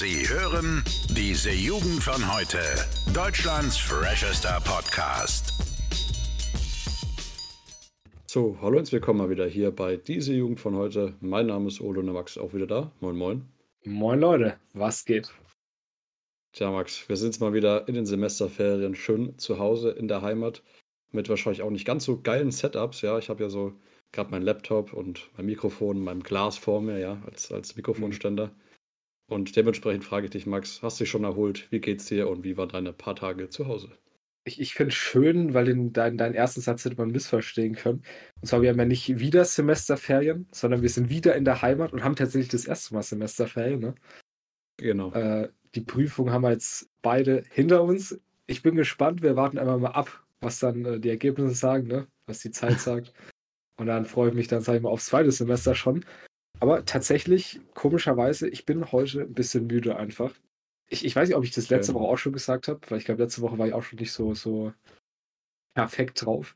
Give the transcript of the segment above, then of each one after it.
Sie hören diese Jugend von heute. Deutschlands freshester Podcast. So, hallo und willkommen mal wieder hier bei diese Jugend von heute. Mein Name ist Olo und der Max ist auch wieder da. Moin, moin. Moin Leute, was geht? Tja, Max, wir sind jetzt mal wieder in den Semesterferien schön zu Hause in der Heimat mit wahrscheinlich auch nicht ganz so geilen Setups. Ja, ich habe ja so gerade meinen Laptop und mein Mikrofon, mein Glas vor mir, ja, als, als Mikrofonständer. Mhm. Und dementsprechend frage ich dich, Max, hast du dich schon erholt? Wie geht's dir und wie waren deine paar Tage zu Hause? Ich, ich finde es schön, weil den, dein, deinen ersten Satz hätte man missverstehen können. Und zwar, wir haben ja nicht wieder Semesterferien, sondern wir sind wieder in der Heimat und haben tatsächlich das erste Mal Semesterferien. Ne? Genau. Äh, die Prüfung haben wir jetzt beide hinter uns. Ich bin gespannt, wir warten einmal mal ab, was dann äh, die Ergebnisse sagen, ne? was die Zeit sagt. Und dann freue ich mich dann, sage ich mal, aufs zweite Semester schon. Aber tatsächlich, komischerweise, ich bin heute ein bisschen müde einfach. Ich, ich weiß nicht, ob ich das letzte okay. Woche auch schon gesagt habe, weil ich glaube, letzte Woche war ich auch schon nicht so, so perfekt drauf.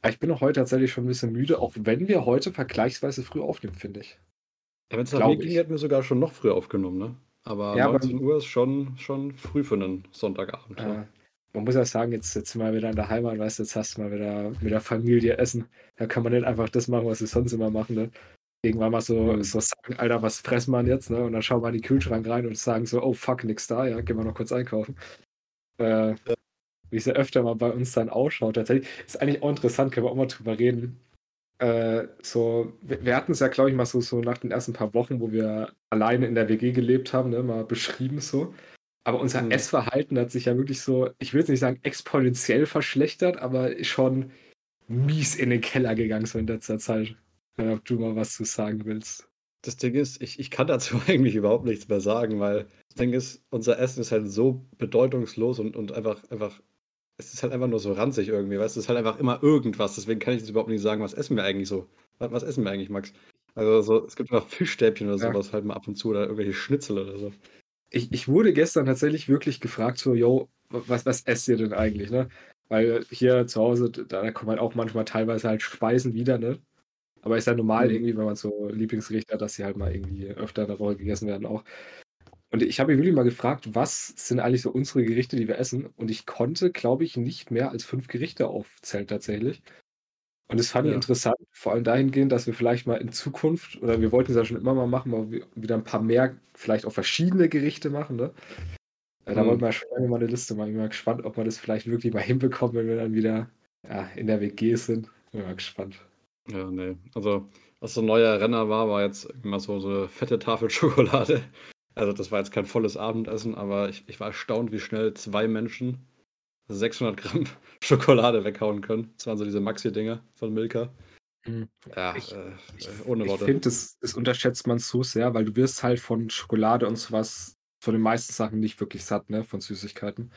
Aber ich bin heute tatsächlich schon ein bisschen müde, auch wenn wir heute vergleichsweise früh aufnehmen, finde ich. Ja, wenn es nach mir ging, hätten wir sogar schon noch früher aufgenommen, ne? Aber ja, 19 aber, Uhr ist schon, schon früh für einen Sonntagabend. Äh, man muss ja sagen, jetzt, jetzt sind wir wieder in der Heimat, weißt du, jetzt hast du mal wieder mit der Familie essen. Da kann man nicht einfach das machen, was wir sonst immer machen, ne? Irgendwann mal so, mhm. so sagen, Alter, was fressen wir jetzt, ne? Und dann schauen wir in den Kühlschrank rein und sagen so, oh fuck, nix da, ja, gehen wir noch kurz einkaufen. Äh, ja. Wie es ja öfter mal bei uns dann ausschaut. Tatsächlich ist eigentlich auch interessant, können wir auch mal drüber reden. Äh, so, wir, wir hatten es ja, glaube ich, mal so, so nach den ersten paar Wochen, wo wir alleine in der WG gelebt haben, ne, mal beschrieben so. Aber unser mhm. Essverhalten hat sich ja wirklich so, ich will jetzt nicht sagen exponentiell verschlechtert, aber schon mies in den Keller gegangen so in letzter Zeit ob du mal was zu sagen willst. Das Ding ist, ich, ich kann dazu eigentlich überhaupt nichts mehr sagen, weil das Ding ist, unser Essen ist halt so bedeutungslos und, und einfach, einfach, es ist halt einfach nur so ranzig irgendwie, weißt du, es ist halt einfach immer irgendwas, deswegen kann ich jetzt überhaupt nicht sagen, was essen wir eigentlich so. Was, was essen wir eigentlich, Max? Also so, es gibt einfach Fischstäbchen oder ja. sowas halt mal ab und zu oder irgendwelche Schnitzel oder so. Ich, ich wurde gestern tatsächlich wirklich gefragt, so, yo, was, was esst ihr denn eigentlich, ne? Weil hier zu Hause, da kommen halt auch manchmal teilweise halt Speisen wieder, ne? Aber ist ja normal mhm. irgendwie, wenn man so Lieblingsgerichte hat, dass sie halt mal irgendwie öfter in der Woche gegessen werden auch. Und ich habe mich wirklich mal gefragt, was sind eigentlich so unsere Gerichte, die wir essen? Und ich konnte, glaube ich, nicht mehr als fünf Gerichte aufzählen tatsächlich. Und das fand ja. ich interessant, vor allem dahingehend, dass wir vielleicht mal in Zukunft, oder wir wollten es ja schon immer mal machen, mal wieder ein paar mehr, vielleicht auch verschiedene Gerichte machen, ne? Da mhm. wollten wir schon lange mal eine Liste machen. Ich bin mal gespannt, ob wir das vielleicht wirklich mal hinbekommen, wenn wir dann wieder ja, in der WG sind. Bin mal gespannt. Ja, ne. Also, was so 'n neuer Renner war, war jetzt immer so so 'ne fette Tafel Schokolade. Also, das war jetzt kein volles Abendessen, aber ich ich war erstaunt, wie schnell zwei Menschen 600 Gramm Schokolade weghauen können. Das waren so diese Maxi-Dinger von Milka. Mhm. Ja, Ich äh, ich äh, ohne ich finde, das das unterschätzt man so sehr, weil du wirst halt von Schokolade und so was von den meisten Sachen nicht wirklich satt, ne, von Süßigkeiten.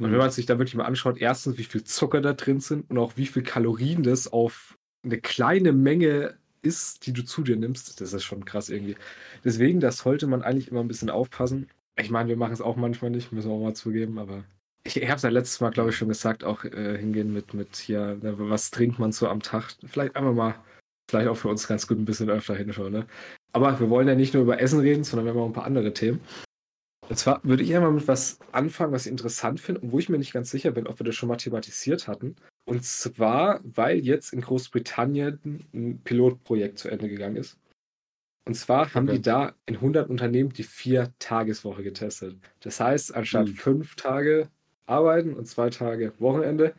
Und wenn mhm. man sich da wirklich mal anschaut, erstens, wie viel Zucker da drin sind und auch wie viel Kalorien das auf eine kleine Menge ist, die du zu dir nimmst, das ist schon krass irgendwie. Deswegen, das sollte man eigentlich immer ein bisschen aufpassen. Ich meine, wir machen es auch manchmal nicht, müssen wir auch mal zugeben, aber ich, ich habe es ja letztes Mal, glaube ich, schon gesagt, auch äh, hingehen mit, mit hier, ne, was trinkt man so am Tag? Vielleicht einfach mal, vielleicht auch für uns ganz gut ein bisschen öfter hinschauen. Ne? Aber wir wollen ja nicht nur über Essen reden, sondern wir haben auch ein paar andere Themen. Und zwar würde ich einmal mit was anfangen, was ich interessant finde und wo ich mir nicht ganz sicher bin, ob wir das schon mal thematisiert hatten. Und zwar, weil jetzt in Großbritannien ein Pilotprojekt zu Ende gegangen ist. Und zwar haben okay. die da in 100 Unternehmen die Vier-Tageswoche getestet. Das heißt, anstatt hm. fünf Tage arbeiten und zwei Tage Wochenende,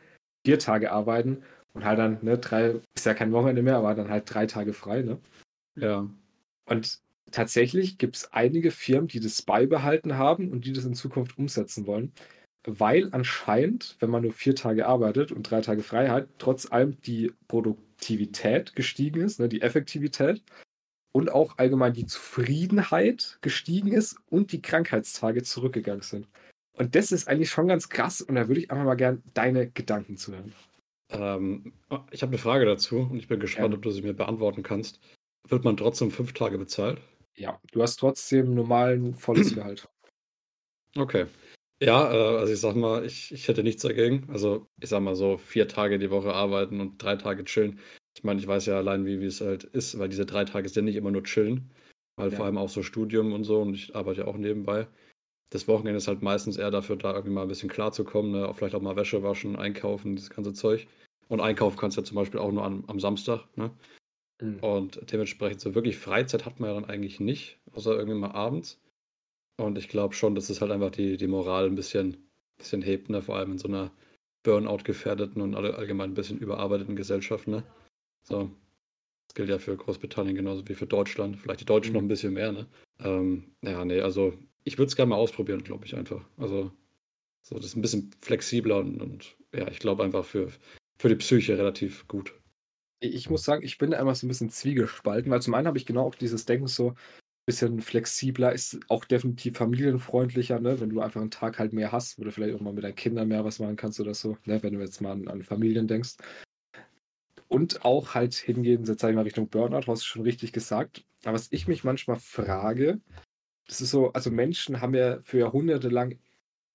vier Tage arbeiten und halt dann, ne, drei, ist ja kein Wochenende mehr, aber dann halt drei Tage frei, ne? Ja. Und tatsächlich gibt es einige Firmen, die das beibehalten haben und die das in Zukunft umsetzen wollen, weil anscheinend, wenn man nur vier Tage arbeitet und drei Tage Freiheit, trotz allem die Produktivität gestiegen ist, ne, die Effektivität und auch allgemein die Zufriedenheit gestiegen ist und die Krankheitstage zurückgegangen sind. Und das ist eigentlich schon ganz krass und da würde ich einfach mal gern deine Gedanken zu hören. Ähm, ich habe eine Frage dazu und ich bin gespannt, ja. ob du sie mir beantworten kannst. Wird man trotzdem fünf Tage bezahlt? Ja, du hast trotzdem normalen volles Gehalt. Okay. Ja, äh, also ich sag mal, ich, ich hätte nichts dagegen. Also ich sag mal so vier Tage die Woche arbeiten und drei Tage chillen. Ich meine, ich weiß ja allein, wie, wie es halt ist, weil diese drei Tage sind nicht immer nur chillen. weil ja. vor allem auch so Studium und so und ich arbeite ja auch nebenbei. Das Wochenende ist halt meistens eher dafür da, irgendwie mal ein bisschen klarzukommen, ne? vielleicht auch mal Wäsche waschen, einkaufen, das ganze Zeug. Und einkaufen kannst du ja zum Beispiel auch nur am, am Samstag. Ne? Mhm. Und dementsprechend so wirklich Freizeit hat man ja dann eigentlich nicht, außer irgendwie mal abends. Und ich glaube schon, dass es halt einfach die, die Moral ein bisschen, bisschen hebt, ne? vor allem in so einer Burnout-gefährdeten und allgemein ein bisschen überarbeiteten Gesellschaft. Ne? So. Das gilt ja für Großbritannien genauso wie für Deutschland. Vielleicht die Deutschen mhm. noch ein bisschen mehr. Ne? Ähm, ja, nee, also ich würde es gerne mal ausprobieren, glaube ich einfach. Also so, das ist ein bisschen flexibler und, und ja, ich glaube einfach für, für die Psyche relativ gut. Ich muss sagen, ich bin da immer so ein bisschen zwiegespalten, weil zum einen habe ich genau auch dieses Denken so, bisschen flexibler, ist auch definitiv familienfreundlicher, ne? wenn du einfach einen Tag halt mehr hast, wo du vielleicht auch mal mit deinen Kindern mehr was machen kannst oder so, ne? wenn du jetzt mal an, an Familien denkst. Und auch halt hingehen, jetzt sage ich mal Richtung Burnout, hast du schon richtig gesagt. Aber was ich mich manchmal frage, das ist so, also Menschen haben ja für Jahrhunderte lang,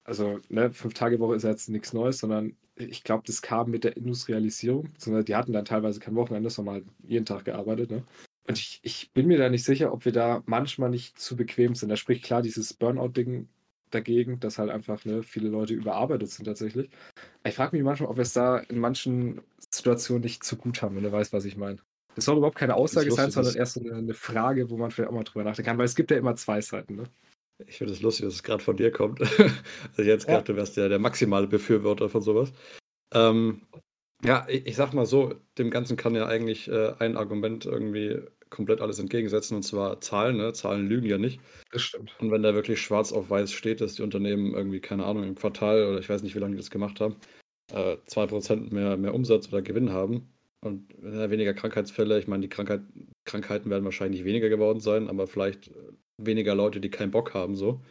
also ne, fünf Tage Woche ist ja jetzt nichts Neues, sondern ich glaube, das kam mit der Industrialisierung, die hatten dann teilweise kein Wochenende, sondern halt jeden Tag gearbeitet. Ne? Und ich, ich bin mir da nicht sicher, ob wir da manchmal nicht zu bequem sind. Da spricht klar dieses Burnout-Ding dagegen, dass halt einfach ne, viele Leute überarbeitet sind tatsächlich. Ich frage mich manchmal, ob wir es da in manchen Situationen nicht zu gut haben, wenn du weißt, was ich meine. Das soll überhaupt keine Aussage sein, sondern erst eine, eine, Frage, wo man vielleicht auch mal drüber nachdenken kann, weil es gibt ja immer zwei Seiten. Ne? Ich finde es lustig, dass es gerade von dir kommt. also jetzt gerade, ja. du wärst ja der maximale Befürworter von sowas. Ähm, ja, ich, ich, sag mal so, dem Ganzen kann ja eigentlich äh, ein Argument irgendwie komplett alles entgegensetzen, und zwar Zahlen. Ne? Zahlen lügen ja nicht. Das stimmt. Und wenn da wirklich schwarz auf weiß steht, dass die Unternehmen irgendwie, keine Ahnung, im Quartal oder ich weiß nicht, wie lange die das gemacht haben, äh, 2% mehr, mehr Umsatz oder Gewinn haben und äh, weniger Krankheitsfälle, ich meine, die Krankheit, Krankheiten werden wahrscheinlich weniger geworden sein, aber vielleicht weniger Leute, die keinen Bock haben, so.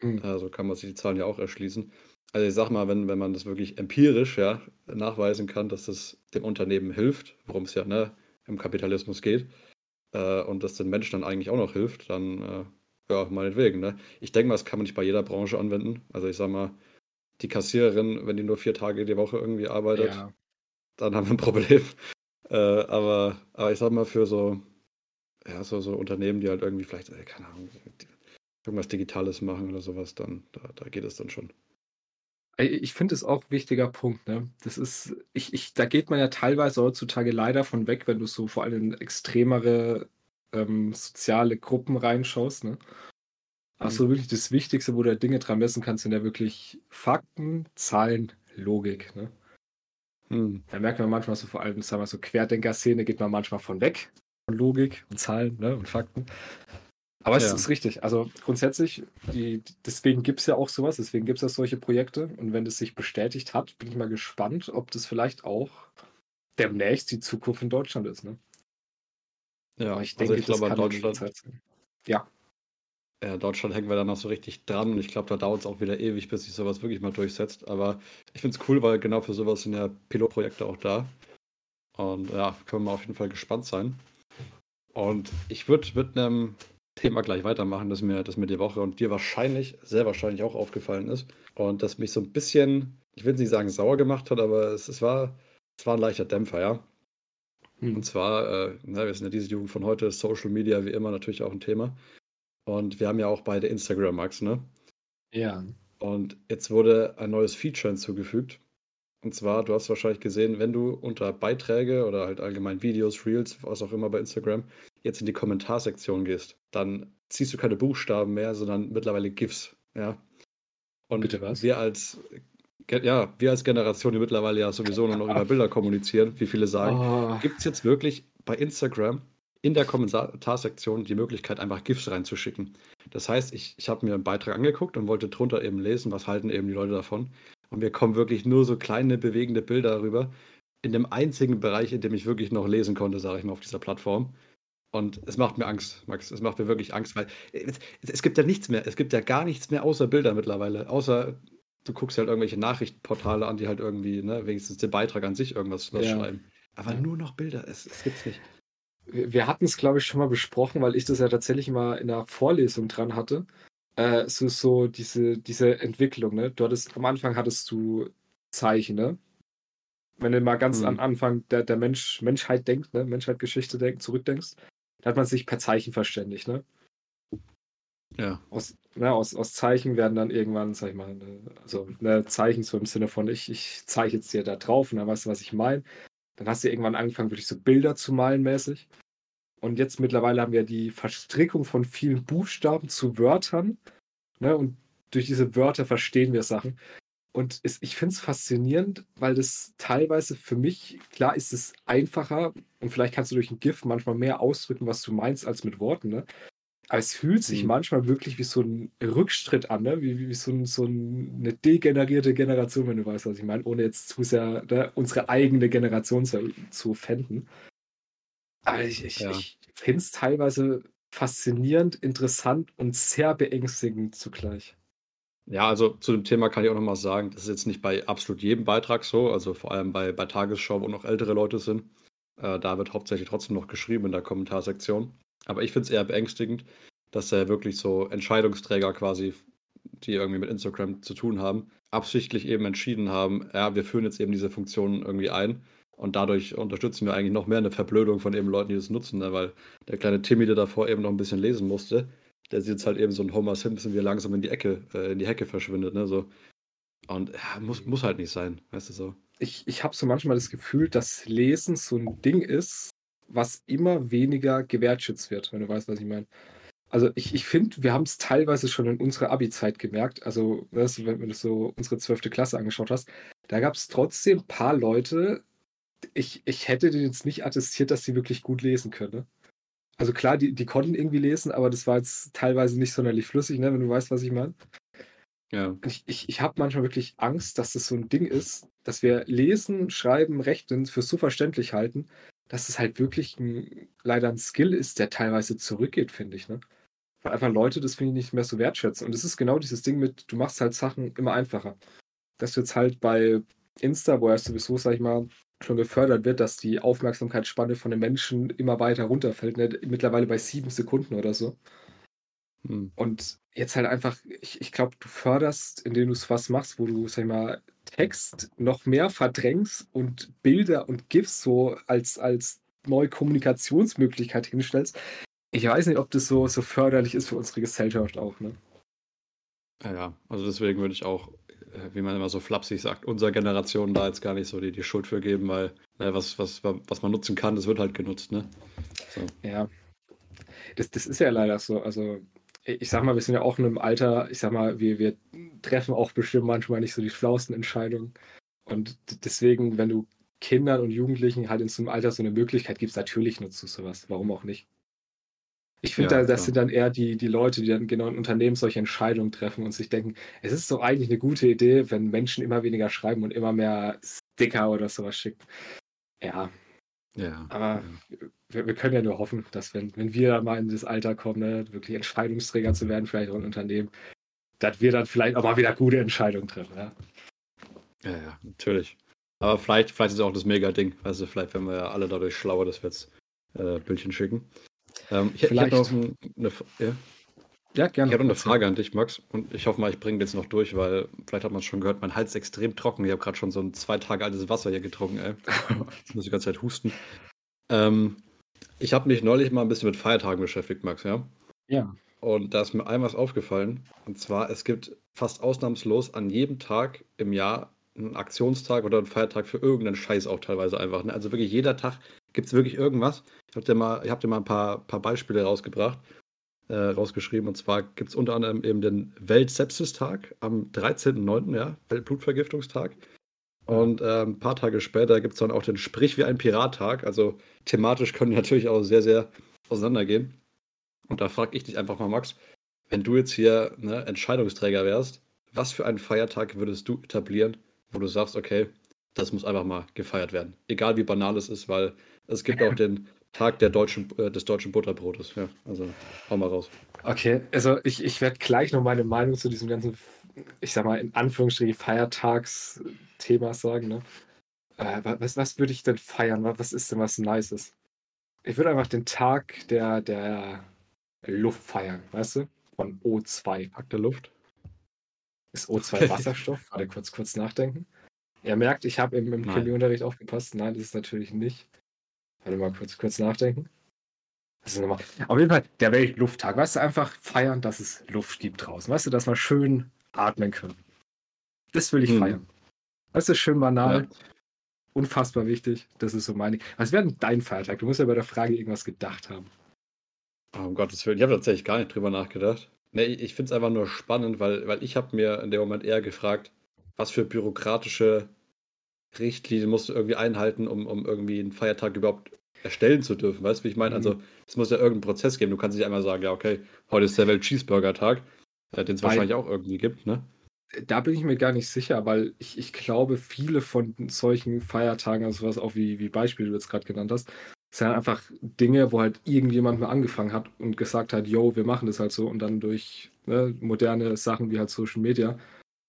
Mhm. Also kann man sich die Zahlen ja auch erschließen. Also ich sag mal, wenn, wenn man das wirklich empirisch ja, nachweisen kann, dass das dem Unternehmen hilft, worum es ja ne, im Kapitalismus geht, äh, und das den Menschen dann eigentlich auch noch hilft, dann äh, ja, meinetwegen. Ne? Ich denke mal, das kann man nicht bei jeder Branche anwenden. Also ich sag mal, die Kassiererin, wenn die nur vier Tage die Woche irgendwie arbeitet, ja. dann haben wir ein Problem. Äh, aber, aber ich sag mal, für so, ja, so, so Unternehmen, die halt irgendwie vielleicht, äh, keine Ahnung, irgendwas Digitales machen oder sowas, dann, da, da geht es dann schon. Ich finde es auch ein wichtiger Punkt. Ne? Das ist, ich, ich, da geht man ja teilweise heutzutage leider von weg, wenn du so vor allem in extremere ähm, soziale Gruppen reinschaust. Ne? Aber mhm. so wirklich das Wichtigste, wo du Dinge dran messen kannst, sind ja wirklich Fakten, Zahlen, Logik. Ne? Mhm. Da merkt man manchmal so vor allem, sagen wir so Querdenker-Szene, geht man manchmal von weg von Logik und Zahlen ne, und Fakten. Aber es ja. ist richtig. Also grundsätzlich, die, deswegen gibt es ja auch sowas, deswegen gibt es ja solche Projekte. Und wenn es sich bestätigt hat, bin ich mal gespannt, ob das vielleicht auch demnächst die Zukunft in Deutschland ist. Ne? Ja, Aber ich denke, also ich glaube, in Deutschland. Ja. Ja, Deutschland hängen wir dann noch so richtig dran und ich glaube, da dauert es auch wieder ewig, bis sich sowas wirklich mal durchsetzt. Aber ich finde es cool, weil genau für sowas sind ja Pilotprojekte auch da. Und ja, können wir auf jeden Fall gespannt sein. Und ich würde mit einem Thema gleich weitermachen, das mir, das mir die Woche und dir wahrscheinlich, sehr wahrscheinlich auch aufgefallen ist. Und das mich so ein bisschen, ich will nicht sagen sauer gemacht hat, aber es, es, war, es war ein leichter Dämpfer, ja. Hm. Und zwar, äh, na, wir sind ja diese Jugend von heute, Social Media wie immer natürlich auch ein Thema. Und wir haben ja auch beide Instagram, Max, ne? Ja. Und jetzt wurde ein neues Feature hinzugefügt. Und zwar, du hast wahrscheinlich gesehen, wenn du unter Beiträge oder halt allgemein Videos, Reels, was auch immer bei Instagram, jetzt in die Kommentarsektion gehst, dann ziehst du keine Buchstaben mehr, sondern mittlerweile GIFs. Ja. Und Bitte was? wir als ja, wir als Generation, die mittlerweile ja sowieso nur noch über Bilder kommunizieren, wie viele sagen, oh. gibt es jetzt wirklich bei Instagram in der Kommentarsektion die Möglichkeit, einfach GIFs reinzuschicken. Das heißt, ich, ich habe mir einen Beitrag angeguckt und wollte drunter eben lesen, was halten eben die Leute davon. Und mir kommen wirklich nur so kleine bewegende Bilder rüber. In dem einzigen Bereich, in dem ich wirklich noch lesen konnte, sage ich mal, auf dieser Plattform. Und es macht mir Angst, Max. Es macht mir wirklich Angst, weil es, es, gibt ja nichts mehr. Es gibt ja gar nichts mehr außer Bilder mittlerweile. Außer du guckst halt irgendwelche Nachrichtenportale an, die halt irgendwie, ne, wenigstens den Beitrag an sich irgendwas ja. schreiben. Aber ja. nur noch Bilder. Es, es gibt's nicht. Wir hatten es, glaube ich, schon mal besprochen, weil ich das ja tatsächlich mal in einer Vorlesung dran hatte äh, so, so diese, diese Entwicklung, ne? Du hattest, am Anfang hattest du Zeichen, ne? Wenn du mal ganz hm. am Anfang der, der Mensch, Menschheit denkt, ne? Menschheit, Geschichte denkt, zurückdenkst, da hat man sich per Zeichen verständigt, ne? Ja. Aus, ne, aus, aus Zeichen werden dann irgendwann, sag ich mal, ne, also ne, Zeichen so im Sinne von, ich, ich zeichne jetzt dir da drauf und dann weißt du, was ich meine. Dann hast du irgendwann angefangen, wirklich so Bilder zu malen mäßig. Und jetzt mittlerweile haben wir die Verstrickung von vielen Buchstaben zu Wörtern. Ne, und durch diese Wörter verstehen wir Sachen. Und es, ich finde es faszinierend, weil das teilweise für mich, klar ist es einfacher und vielleicht kannst du durch ein GIF manchmal mehr ausdrücken, was du meinst, als mit Worten. Ne? Aber es fühlt sich mhm. manchmal wirklich wie so ein Rückschritt an, ne? wie, wie so, ein, so eine degenerierte Generation, wenn du weißt, was ich meine, ohne jetzt zu sehr ne, unsere eigene Generation zu, zu fänden. Aber ich, ich, ja. ich finde es teilweise faszinierend, interessant und sehr beängstigend zugleich. Ja, also zu dem Thema kann ich auch noch mal sagen, das ist jetzt nicht bei absolut jedem Beitrag so, also vor allem bei, bei Tagesschau, wo noch ältere Leute sind. Äh, da wird hauptsächlich trotzdem noch geschrieben in der Kommentarsektion. Aber ich finde es eher beängstigend, dass er wirklich so Entscheidungsträger quasi, die irgendwie mit Instagram zu tun haben, absichtlich eben entschieden haben, ja, wir führen jetzt eben diese Funktionen irgendwie ein. Und dadurch unterstützen wir eigentlich noch mehr eine Verblödung von eben Leuten, die das nutzen, ne? weil der kleine Timmy, der davor eben noch ein bisschen lesen musste, der sieht jetzt halt eben so ein Homer Simpson, wie er langsam in die Ecke, äh, in die Hecke verschwindet, ne? So. Und ja, muss, muss halt nicht sein, weißt du so. Ich, ich habe so manchmal das Gefühl, dass Lesen so ein Ding ist, was immer weniger gewertschätzt wird, wenn du weißt, was ich meine. Also ich, ich finde, wir haben es teilweise schon in unserer Abi-Zeit gemerkt. Also, wenn du so unsere zwölfte Klasse angeschaut hast, da gab es trotzdem ein paar Leute, ich, ich hätte denen jetzt nicht attestiert, dass sie wirklich gut lesen können. Ne? Also klar, die, die konnten irgendwie lesen, aber das war jetzt teilweise nicht sonderlich flüssig, ne, wenn du weißt, was ich meine. Ja. Ich, ich, ich habe manchmal wirklich Angst, dass das so ein Ding ist, dass wir lesen, schreiben, rechnen für so verständlich halten, dass es halt wirklich ein, leider ein Skill ist, der teilweise zurückgeht, finde ich. Ne? Weil einfach Leute das, finde ich, nicht mehr so wertschätzen. Und es ist genau dieses Ding mit, du machst halt Sachen immer einfacher. Dass du jetzt halt bei Insta, wo er sowieso, sag ich mal, schon gefördert wird, dass die Aufmerksamkeitsspanne von den Menschen immer weiter runterfällt, ne? mittlerweile bei sieben Sekunden oder so. Hm. Und jetzt halt einfach, ich, ich glaube, du förderst, indem du es was machst, wo du, sag ich mal, Text noch mehr verdrängst und Bilder und GIFs so als, als neue Kommunikationsmöglichkeit hinstellst. Ich weiß nicht, ob das so, so förderlich ist für unsere Gesellschaft auch, ne? Ja, also deswegen würde ich auch, wie man immer so flapsig sagt, unserer Generation da jetzt gar nicht so die, die Schuld für geben, weil ne, was, was, was man nutzen kann, das wird halt genutzt, ne? So. Ja. Das, das ist ja leider so. Also ich sag mal, wir sind ja auch in einem Alter, ich sag mal, wir, wir treffen auch bestimmt manchmal nicht so die schlauesten Entscheidungen. Und deswegen, wenn du Kindern und Jugendlichen halt in so einem Alter so eine Möglichkeit gibst, natürlich nutzt du sowas. Warum auch nicht? Ich finde, ja, da, das ja. sind dann eher die, die Leute, die dann genau in Unternehmen solche Entscheidungen treffen und sich denken, es ist doch eigentlich eine gute Idee, wenn Menschen immer weniger schreiben und immer mehr Sticker oder sowas schicken. Ja. Ja. Aber ja wir, wir, können ja nur hoffen, dass wenn, wenn wir mal in das Alter kommen, ne, wirklich Entscheidungsträger zu werden, vielleicht auch ein Unternehmen, dass wir dann vielleicht auch mal wieder gute Entscheidungen treffen. Ja, ja, ja natürlich. Aber vielleicht, vielleicht ist es auch das Mega-Ding. Also vielleicht werden wir ja alle dadurch schlauer, dass wir jetzt äh, Bildchen schicken. Ähm, ich, ich habe noch ein, eine, ja? Ja, gerne. Ich habe eine Frage an dich, Max. Und ich hoffe mal, ich bringe jetzt noch durch, weil vielleicht hat man es schon gehört, mein Hals ist extrem trocken. Ich habe gerade schon so ein zwei Tage altes Wasser hier getrunken, ey. Jetzt muss ich die ganze Zeit husten. Ähm, ich habe mich neulich mal ein bisschen mit Feiertagen beschäftigt, Max, ja? Ja. Und da ist mir einmal was aufgefallen. Und zwar, es gibt fast ausnahmslos an jedem Tag im Jahr einen Aktionstag oder einen Feiertag für irgendeinen Scheiß auch teilweise einfach. Ne? Also wirklich jeder Tag gibt es wirklich irgendwas. Ich habe dir mal, ich hab dir mal ein paar, paar Beispiele rausgebracht, äh, rausgeschrieben. Und zwar gibt es unter anderem eben den Weltsepsistag am 13.09., ja, Weltblutvergiftungstag. Und äh, ein paar Tage später gibt es dann auch den Sprich wie ein Pirat-Tag. Also thematisch können die natürlich auch sehr, sehr auseinandergehen. Und da frage ich dich einfach mal, Max, wenn du jetzt hier ne, Entscheidungsträger wärst, was für einen Feiertag würdest du etablieren, wo du sagst, okay, das muss einfach mal gefeiert werden. Egal wie banal es ist, weil es gibt auch den Tag der deutschen, äh, des deutschen Butterbrotes. Ja, also hau mal raus. Okay, also ich, ich werde gleich noch meine Meinung zu diesem ganzen, ich sag mal, in Anführungsstrichen Feiertagsthema sagen. Ne? Äh, was, was würde ich denn feiern? Was ist denn was Nices? Ich würde einfach den Tag der, der Luft feiern, weißt du? Von O2. Tag der Luft? Ist O2 Wasserstoff? Warte, kurz, kurz nachdenken. Er merkt, ich habe im, im Chemieunterricht aufgepasst. Nein, das ist natürlich nicht. Warte mal kurz, kurz nachdenken. Ist nochmal. Auf jeden Fall der Weltlufttag. Weißt du, einfach feiern, dass es Luft gibt draußen. Weißt du, dass wir schön atmen können. Das will ich hm. feiern. Das ist schön banal. Ja. Unfassbar wichtig. Das ist so meine. Was wäre denn dein Feiertag? Du musst ja bei der Frage irgendwas gedacht haben. Oh, um Gottes Willen. Ich habe tatsächlich gar nicht drüber nachgedacht. Nee, ich finde es einfach nur spannend, weil, weil ich habe mir in dem Moment eher gefragt, was für bürokratische Richtlinien musst du irgendwie einhalten, um, um irgendwie einen Feiertag überhaupt erstellen zu dürfen. Weißt du, wie ich meine? Also, mhm. Also, es muss ja irgendeinen Prozess geben. Du kannst nicht einmal sagen, ja, okay, heute ist der Welt-Cheeseburger-Tag, äh, den es wahrscheinlich auch irgendwie gibt, ne? Da bin ich mir gar nicht sicher, weil ich, ich glaube, viele von solchen Feiertagen, also was auch wie, wie Beispiel du jetzt gerade genannt hast, sind einfach Dinge, wo halt irgendjemand mal angefangen hat und gesagt hat, yo, wir machen das halt so und dann durch ne, moderne Sachen wie halt Social Media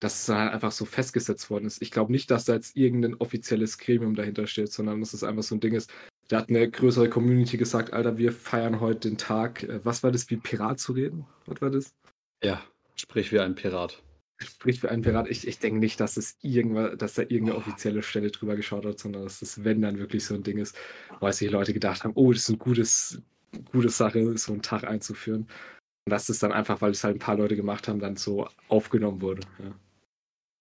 dass es halt einfach so festgesetzt worden ist. Ich glaube nicht, dass da jetzt irgendein offizielles Gremium dahinter steht, sondern dass es einfach so ein Ding ist. Da hat eine größere Community gesagt, Alter, wir feiern heute den Tag. Äh, was war das, wie Pirat zu reden? Was war das? Ja, sprich wie ein Pirat. Sprich wie ein Pirat. Ich, ich denke nicht, dass es irgendwas, dass da irgendeine offizielle Stelle drüber geschaut hat, sondern dass das, wenn dann wirklich so ein Ding ist, weil sich Leute gedacht haben, oh, das ist eine gutes, gute Sache, so einen Tag einzuführen. Und dass das dann einfach, weil es halt ein paar Leute gemacht haben, dann so aufgenommen wurde. Ja.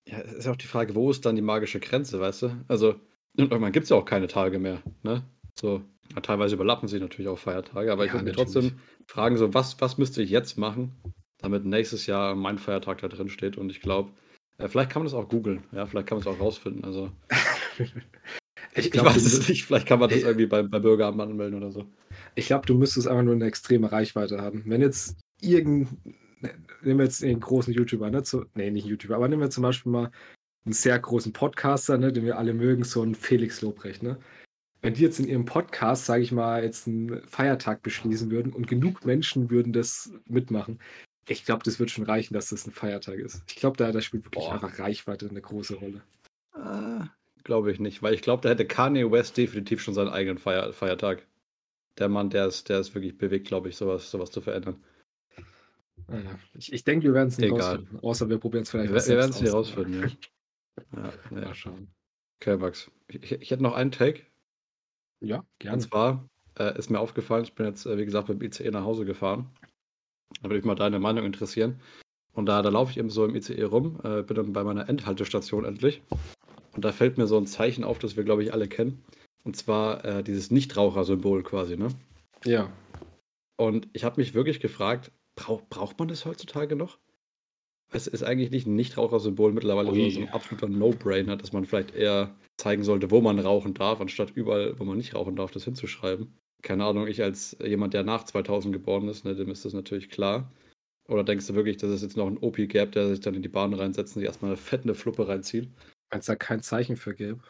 Ja, es ist auch die Frage, wo ist dann die magische Grenze, weißt du? Also, irgendwann gibt es ja auch keine Tage mehr, ne? So, ja, teilweise überlappen sich natürlich auch Feiertage, aber ja, ich würde mir trotzdem fragen, so, was, was müsste ich jetzt machen, damit nächstes Jahr mein Feiertag da drin steht? Und ich glaube, äh, vielleicht kann man das auch googeln, ja, vielleicht kann man es auch rausfinden. Also, ich, glaub, ich weiß es nicht, vielleicht kann man das irgendwie beim, beim Bürgeramt anmelden oder so. Ich glaube, du müsstest einfach nur eine extreme Reichweite haben. Wenn jetzt irgendein nehmen wir jetzt den großen YouTuber, ne? Zu, nee, nicht YouTuber, aber nehmen wir zum Beispiel mal einen sehr großen Podcaster, ne, den wir alle mögen, so einen Felix Lobrecht, ne? Wenn die jetzt in ihrem Podcast, sage ich mal, jetzt einen Feiertag beschließen würden und genug Menschen würden das mitmachen, ich glaube, das wird schon reichen, dass das ein Feiertag ist. Ich glaube, da, da spielt wirklich Boah. einfach Reichweite eine große Rolle. Äh, glaube ich nicht, weil ich glaube, da hätte Kanye West definitiv schon seinen eigenen Feier Feiertag. Der Mann, der ist, der ist wirklich bewegt, glaube ich, sowas, sowas zu verändern. Naja, ich, ich denke, wir werden es nicht Egal. rausfinden. Außer wir probieren es vielleicht. Wir, wir werden es nicht rausfinden, ja. ja, ja. Mal schauen. Okay, Max. Ich, ich hätte noch einen Take. Ja, gerne. Und zwar äh, ist mir aufgefallen, ich bin jetzt, äh, wie gesagt, mit dem ICE nach Hause gefahren. Da würde mich mal deine Meinung interessieren. Und da, da laufe ich eben so im ICE rum, äh, bin dann bei meiner Endhaltestation endlich. Und da fällt mir so ein Zeichen auf, das wir, glaube ich, alle kennen. Und zwar äh, dieses Nichtraucher-Symbol quasi, ne? Ja. Und ich habe mich wirklich gefragt, Brauch, braucht man das heutzutage noch? Es ist eigentlich nicht ein Nichtrauchersymbol mittlerweile Ui. so ein absoluter No-Brainer, dass man vielleicht eher zeigen sollte, wo man rauchen darf, anstatt überall, wo man nicht rauchen darf, das hinzuschreiben. Keine Ahnung, ich als jemand, der nach 2000 geboren ist, ne, dem ist das natürlich klar. Oder denkst du wirklich, dass es jetzt noch einen OP gäbe, der sich dann in die Bahn reinsetzt und sich erstmal eine fette Fluppe reinzieht? Wenn es da kein Zeichen für gäbe.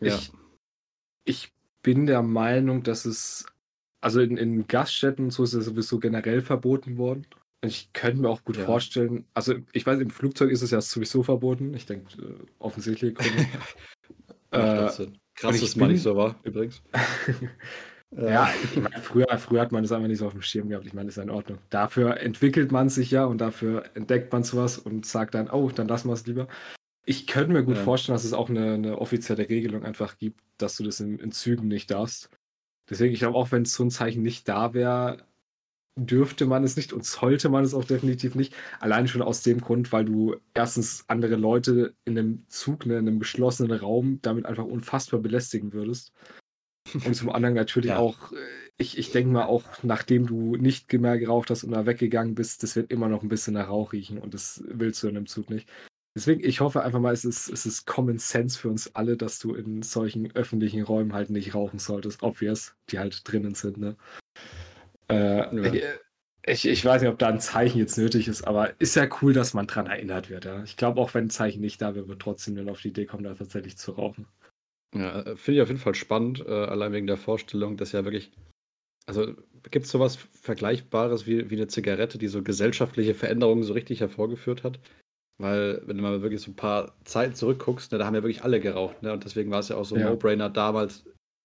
Ja. Ich, ich bin der Meinung, dass es also in, in Gaststätten und so ist es sowieso generell verboten worden. Ich könnte mir auch gut ja. vorstellen, also ich weiß, im Flugzeug ist es ja sowieso verboten. Ich denke, äh, offensichtlich. äh, Krass, dass es mal nicht so war, übrigens. ja, ich meine, früher, früher hat man das einfach nicht so auf dem Schirm gehabt. Ich meine, das ist ja in Ordnung. Dafür entwickelt man sich ja und dafür entdeckt man sowas und sagt dann, oh, dann lassen wir es lieber. Ich könnte mir gut ja. vorstellen, dass es auch eine, eine, offizielle Regelung einfach gibt, dass du das in, in Zügen nicht darfst. Deswegen, ich glaube, auch wenn so ein Zeichen nicht da wäre, dürfte man es nicht und sollte man es auch definitiv nicht. Allein schon aus dem Grund, weil du erstens andere Leute in einem Zug, ne, in einem geschlossenen Raum damit einfach unfassbar belästigen würdest. Und zum anderen natürlich ja. auch, äh, ich, ich denke mal auch, nachdem du nicht mehr geraucht hast und da weggegangen bist, das wird immer noch ein bisschen nach Rauch riechen und das willst du in einem Zug nicht. Deswegen, ich hoffe einfach mal, es ist, es ist Common Sense für uns alle, dass du in solchen öffentlichen Räumen halt nicht rauchen solltest. Obvious, die halt drinnen sind, ne? Äh, ja. ich, ich weiß nicht, ob da ein Zeichen jetzt nötig ist, aber ist ja cool, dass man dran erinnert wird, ja. Ich glaube, auch wenn ein Zeichen nicht da wäre, wird trotzdem dann auf die Idee kommen, da tatsächlich zu rauchen. Ja, äh, finde ich auf jeden Fall spannend, äh, allein wegen der Vorstellung, dass ja wirklich, also gibt es sowas Vergleichbares wie, wie eine Zigarette, die so gesellschaftliche Veränderungen so richtig hervorgeführt hat? Weil, wenn du mal wirklich so ein paar Zeiten zurückguckst, ne, da haben ja wirklich alle geraucht. Ne? Und deswegen war es ja auch so ein ja. No-Brainer, damals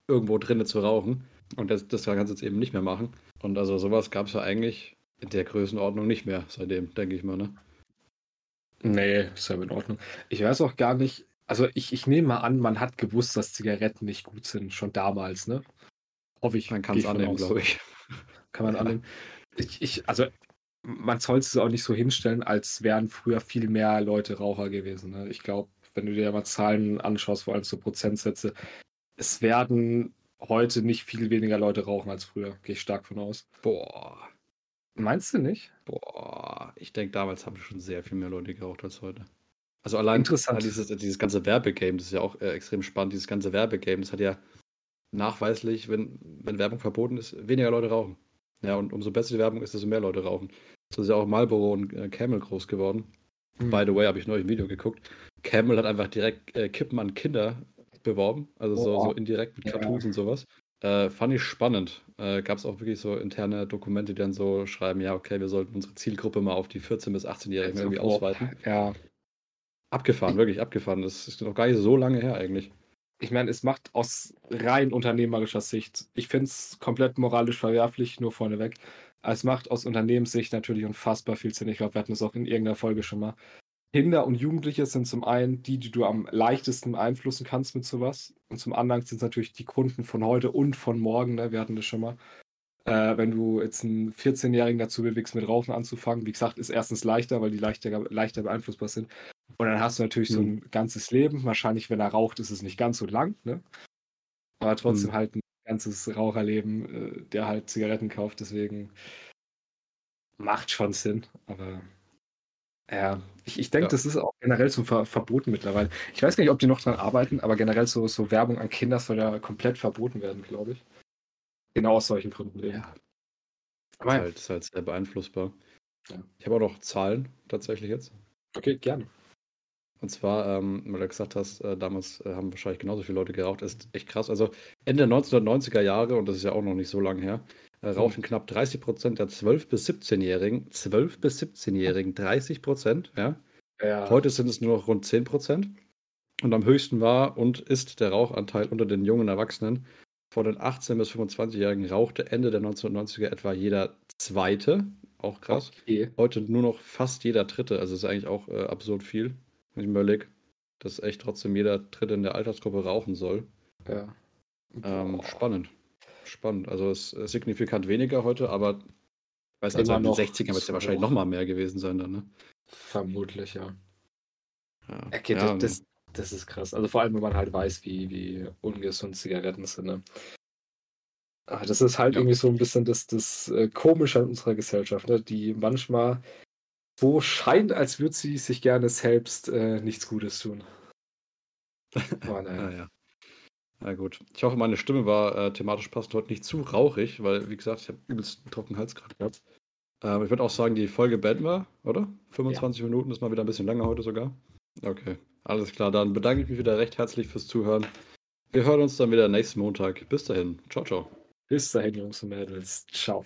irgendwo drinnen zu rauchen. Und das, das kannst du jetzt eben nicht mehr machen. Und also sowas gab es ja eigentlich in der Größenordnung nicht mehr seitdem, denke ich mal. Ne? Nee, ist ja in Ordnung. Ich weiß auch gar nicht, also ich, ich nehme mal an, man hat gewusst, dass Zigaretten nicht gut sind, schon damals, ne? Hoffe ich. Man kann es annehmen, glaube ich. kann man ja. annehmen. Ich, ich, also man soll es auch nicht so hinstellen, als wären früher viel mehr Leute Raucher gewesen. Ne? Ich glaube, wenn du dir mal Zahlen anschaust, vor allem so Prozentsätze, es werden heute nicht viel weniger Leute rauchen als früher. Gehe ich stark von aus. Boah. Meinst du nicht? Boah, ich denke, damals haben schon sehr viel mehr Leute geraucht als heute. Also allein Interessant. Dieses, dieses ganze Werbegame, das ist ja auch äh, extrem spannend. Dieses ganze Werbegame, das hat ja nachweislich, wenn, wenn Werbung verboten ist, weniger Leute rauchen. Ja, und umso besser die Werbung ist, desto mehr Leute rauchen. So ist ja auch Marlboro und äh, Camel groß geworden. Mhm. By the way, habe ich neulich ein Video geguckt. Camel hat einfach direkt äh, Kippen an Kinder beworben, also so, so indirekt mit Cartoons ja. und sowas. Äh, fand ich spannend. Äh, Gab es auch wirklich so interne Dokumente, die dann so schreiben, ja, okay, wir sollten unsere Zielgruppe mal auf die 14- bis 18-Jährigen irgendwie ausweiten. Ja. Abgefahren, wirklich abgefahren. Das ist noch gar nicht so lange her eigentlich. Ich meine, es macht aus rein unternehmerischer Sicht, ich finde es komplett moralisch verwerflich, nur vorneweg. Es macht aus Unternehmenssicht natürlich unfassbar viel Sinn. Ich glaube, wir hatten das auch in irgendeiner Folge schon mal. Kinder und Jugendliche sind zum einen die, die du am leichtesten beeinflussen kannst mit sowas. Und zum anderen sind es natürlich die Kunden von heute und von morgen. Ne? Wir hatten das schon mal. Äh, wenn du jetzt einen 14-Jährigen dazu bewegst, mit Rauchen anzufangen, wie gesagt, ist erstens leichter, weil die leichter, leichter beeinflussbar sind. Und dann hast du natürlich mhm. so ein ganzes Leben. Wahrscheinlich, wenn er raucht, ist es nicht ganz so lang, ne? Aber trotzdem mhm. halt ein ganzes Raucherleben, äh, der halt Zigaretten kauft. Deswegen macht schon Sinn. Aber ja, ich, ich denke, ja. das ist auch generell so ver verboten mittlerweile. Ich weiß gar nicht, ob die noch dran arbeiten, aber generell so, so Werbung an Kinder soll ja komplett verboten werden, glaube ich. Genau aus solchen Gründen. Ja. Aber das ist, halt, ist halt sehr beeinflussbar. Ja. Ich habe auch noch Zahlen tatsächlich jetzt. Okay, gerne. Und zwar, ähm, weil du gesagt hast, äh, damals äh, haben wahrscheinlich genauso viele Leute geraucht, ist echt krass. Also Ende der 1990er Jahre, und das ist ja auch noch nicht so lange her, äh, rauchen knapp 30 Prozent der 12- bis 17-Jährigen, 12- bis 17-Jährigen 30 Prozent, ja? ja. Heute sind es nur noch rund 10 Prozent. Und am höchsten war und ist der Rauchanteil unter den jungen Erwachsenen. Von den 18- bis 25-Jährigen rauchte Ende der 1990er etwa jeder Zweite. Auch krass. Okay. Heute nur noch fast jeder Dritte. Also ist eigentlich auch äh, absurd viel, wenn ich mir überlege, dass echt trotzdem jeder Dritte in der Altersgruppe rauchen soll. Ja. Ähm, spannend spannend. Also es ist signifikant weniger heute, aber ich weiß also in den 60ern wird es ja wahrscheinlich noch mal mehr gewesen sein dann, ne? Vermutlich, ja. ja. Okay, ja das, das, ist krass. Also vor allem, wenn man halt weiß, wie, wie ungesund Zigaretten sind, ne? Aber das ist halt ja. irgendwie so ein bisschen das, das äh, Komische an unserer Gesellschaft, ne? die manchmal so scheint, als würde sie sich gerne selbst äh, nichts Gutes tun. Aber naja. ja, ja. Na gut. Ich hoffe, meine Stimme war äh, thematisch passend heute nicht zu rauchig, weil, wie gesagt, ich habe übelst einen trockenen Hals gerade gehabt. Ähm, ich würde auch sagen, die Folge beenden wir, oder? 25 ja. Minuten ist mal wieder ein bisschen länger heute sogar. Okay, alles klar. Dann bedanke ich mich wieder recht herzlich fürs Zuhören. Wir hören uns dann wieder nächsten Montag. Bis dahin. Ciao, ciao. Bis dahin, Jungs und Mädels. Ciao.